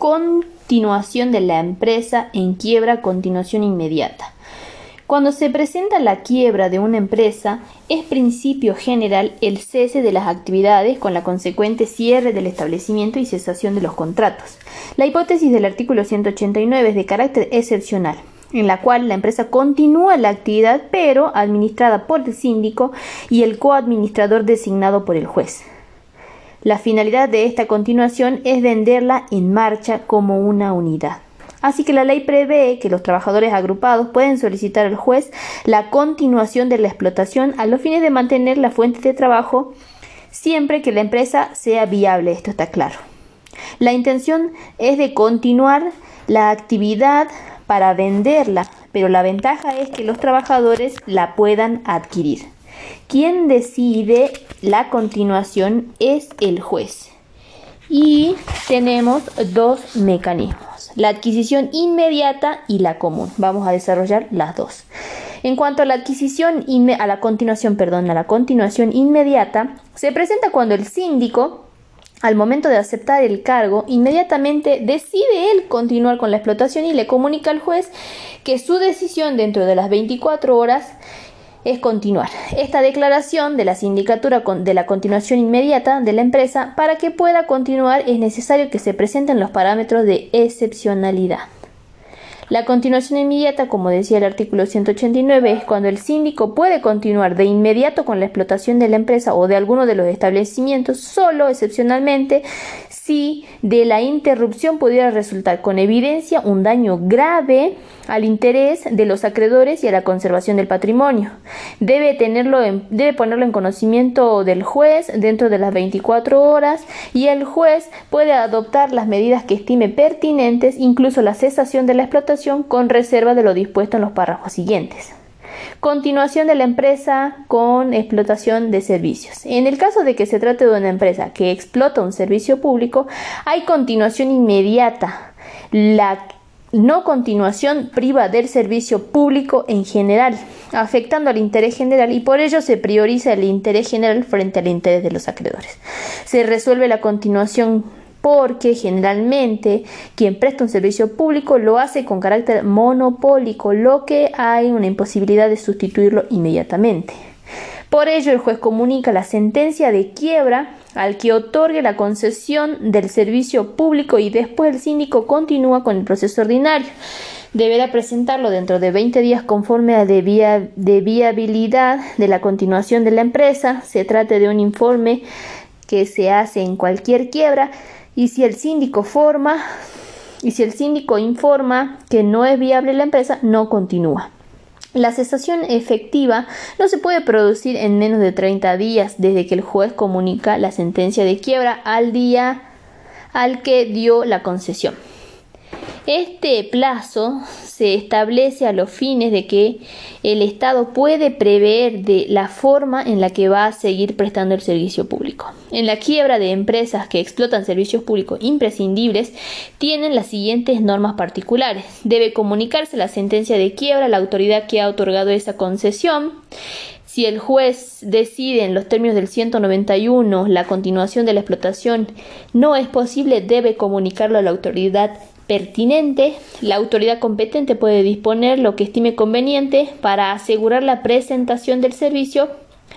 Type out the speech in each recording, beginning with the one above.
continuación de la empresa en quiebra continuación inmediata. Cuando se presenta la quiebra de una empresa, es principio general el cese de las actividades con la consecuente cierre del establecimiento y cesación de los contratos. La hipótesis del artículo 189 es de carácter excepcional, en la cual la empresa continúa la actividad pero administrada por el síndico y el coadministrador designado por el juez. La finalidad de esta continuación es venderla en marcha como una unidad. Así que la ley prevé que los trabajadores agrupados pueden solicitar al juez la continuación de la explotación a los fines de mantener la fuente de trabajo siempre que la empresa sea viable. Esto está claro. La intención es de continuar la actividad para venderla, pero la ventaja es que los trabajadores la puedan adquirir. Quien decide la continuación es el juez. Y tenemos dos mecanismos la adquisición inmediata y la común. Vamos a desarrollar las dos. En cuanto a la adquisición a la continuación, perdón, a la continuación inmediata, se presenta cuando el síndico al momento de aceptar el cargo, inmediatamente decide él continuar con la explotación y le comunica al juez que su decisión dentro de las 24 horas es continuar. Esta declaración de la sindicatura de la continuación inmediata de la empresa para que pueda continuar es necesario que se presenten los parámetros de excepcionalidad. La continuación inmediata, como decía el artículo 189, es cuando el síndico puede continuar de inmediato con la explotación de la empresa o de alguno de los establecimientos, solo excepcionalmente si de la interrupción pudiera resultar con evidencia un daño grave al interés de los acreedores y a la conservación del patrimonio. Debe, tenerlo debe ponerlo en conocimiento del juez dentro de las 24 horas y el juez puede adoptar las medidas que estime pertinentes, incluso la cesación de la explotación con reserva de lo dispuesto en los párrafos siguientes. Continuación de la empresa con explotación de servicios. En el caso de que se trate de una empresa que explota un servicio público, hay continuación inmediata. La no continuación priva del servicio público en general, afectando al interés general y por ello se prioriza el interés general frente al interés de los acreedores. Se resuelve la continuación porque generalmente quien presta un servicio público lo hace con carácter monopólico, lo que hay una imposibilidad de sustituirlo inmediatamente. Por ello, el juez comunica la sentencia de quiebra al que otorgue la concesión del servicio público y después el síndico continúa con el proceso ordinario. Deberá presentarlo dentro de 20 días conforme a de, viabilidad de la continuación de la empresa. Se trate de un informe que se hace en cualquier quiebra y si el síndico forma y si el síndico informa que no es viable la empresa, no continúa. La cesación efectiva no se puede producir en menos de 30 días desde que el juez comunica la sentencia de quiebra al día al que dio la concesión. Este plazo se establece a los fines de que el Estado puede prever de la forma en la que va a seguir prestando el servicio público. En la quiebra de empresas que explotan servicios públicos imprescindibles tienen las siguientes normas particulares. Debe comunicarse la sentencia de quiebra a la autoridad que ha otorgado esa concesión. Si el juez decide en los términos del 191 la continuación de la explotación no es posible, debe comunicarlo a la autoridad pertinente, la autoridad competente puede disponer lo que estime conveniente para asegurar la presentación del servicio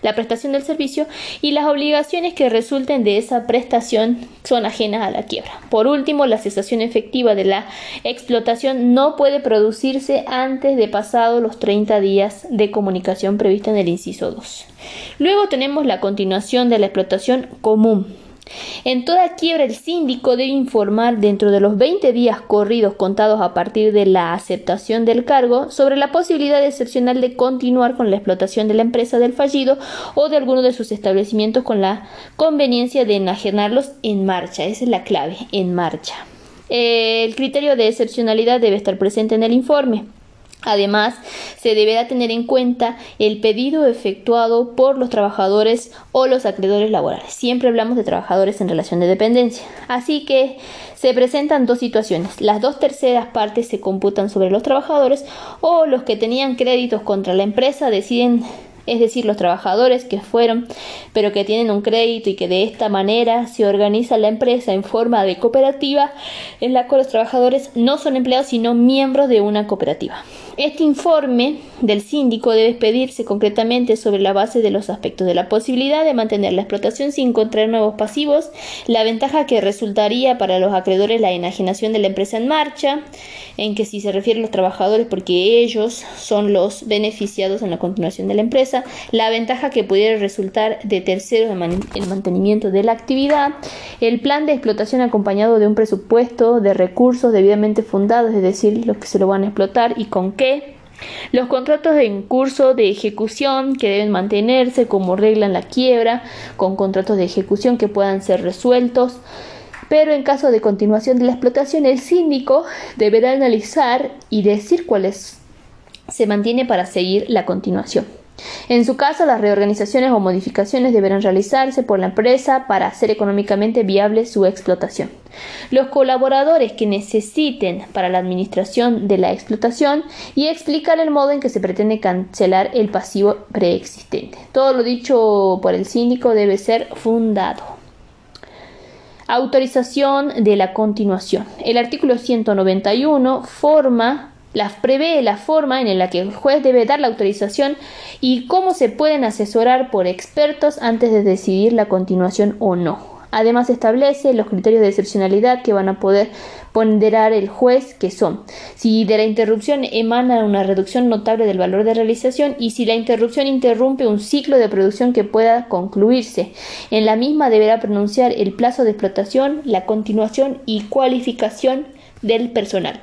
la prestación del servicio y las obligaciones que resulten de esa prestación son ajenas a la quiebra. Por último, la cesación efectiva de la explotación no puede producirse antes de pasado los 30 días de comunicación prevista en el inciso 2. Luego tenemos la continuación de la explotación común. En toda quiebra el síndico debe informar dentro de los 20 días corridos contados a partir de la aceptación del cargo sobre la posibilidad excepcional de continuar con la explotación de la empresa del fallido o de alguno de sus establecimientos con la conveniencia de enajenarlos en marcha. Esa es la clave, en marcha. El criterio de excepcionalidad debe estar presente en el informe. Además, se deberá tener en cuenta el pedido efectuado por los trabajadores o los acreedores laborales. Siempre hablamos de trabajadores en relación de dependencia. Así que se presentan dos situaciones. Las dos terceras partes se computan sobre los trabajadores o los que tenían créditos contra la empresa deciden es decir, los trabajadores que fueron, pero que tienen un crédito y que de esta manera se organiza la empresa en forma de cooperativa, en la cual los trabajadores no son empleados sino miembros de una cooperativa. Este informe del síndico debe pedirse concretamente sobre la base de los aspectos de la posibilidad de mantener la explotación sin contraer nuevos pasivos, la ventaja que resultaría para los acreedores la enajenación de la empresa en marcha, en que si se refiere a los trabajadores porque ellos son los beneficiados en la continuación de la empresa, la ventaja que pudiera resultar de terceros en el mantenimiento de la actividad, el plan de explotación acompañado de un presupuesto de recursos debidamente fundados, es decir, los que se lo van a explotar y con qué los contratos en curso de ejecución que deben mantenerse como regla en la quiebra, con contratos de ejecución que puedan ser resueltos, pero en caso de continuación de la explotación, el síndico deberá analizar y decir cuáles se mantiene para seguir la continuación. En su caso, las reorganizaciones o modificaciones deberán realizarse por la empresa para hacer económicamente viable su explotación. Los colaboradores que necesiten para la administración de la explotación y explicar el modo en que se pretende cancelar el pasivo preexistente. Todo lo dicho por el síndico debe ser fundado. Autorización de la continuación. El artículo 191 forma prevé la forma en la que el juez debe dar la autorización y cómo se pueden asesorar por expertos antes de decidir la continuación o no. Además establece los criterios de excepcionalidad que van a poder ponderar el juez, que son si de la interrupción emana una reducción notable del valor de realización y si la interrupción interrumpe un ciclo de producción que pueda concluirse. En la misma deberá pronunciar el plazo de explotación, la continuación y cualificación del personal.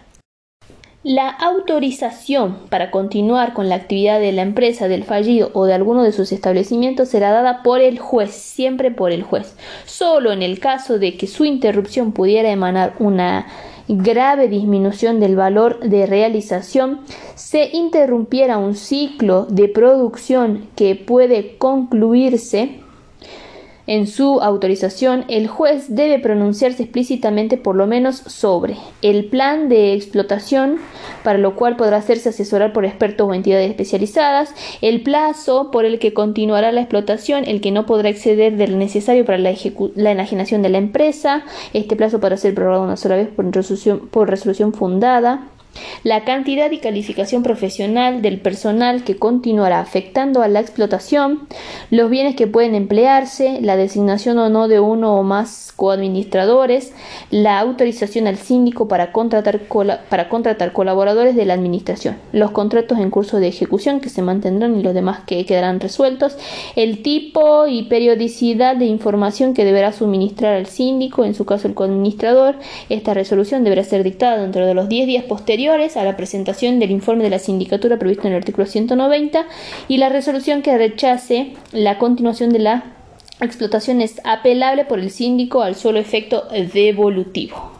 La autorización para continuar con la actividad de la empresa, del fallido o de alguno de sus establecimientos será dada por el juez, siempre por el juez. Solo en el caso de que su interrupción pudiera emanar una grave disminución del valor de realización, se interrumpiera un ciclo de producción que puede concluirse en su autorización, el juez debe pronunciarse explícitamente por lo menos sobre el plan de explotación, para lo cual podrá hacerse asesorar por expertos o entidades especializadas, el plazo por el que continuará la explotación, el que no podrá exceder del necesario para la, enajenación de la empresa, este plazo podrá ser prorrogado una sola vez por resolución fundada, la cantidad y calificación profesional del personal que continuará afectando a la explotación, los bienes que pueden emplearse, la designación o no de uno o más coadministradores, la autorización al síndico para contratar, para contratar colaboradores de la administración, los contratos en curso de ejecución que se mantendrán y los demás que quedarán resueltos, el tipo y periodicidad de información que deberá suministrar al síndico, en su caso el coadministrador, esta resolución deberá ser dictada dentro de los 10 días posteriores a la presentación del informe de la sindicatura previsto en el artículo 190 y la resolución que rechace la continuación de la explotación es apelable por el síndico al solo efecto devolutivo.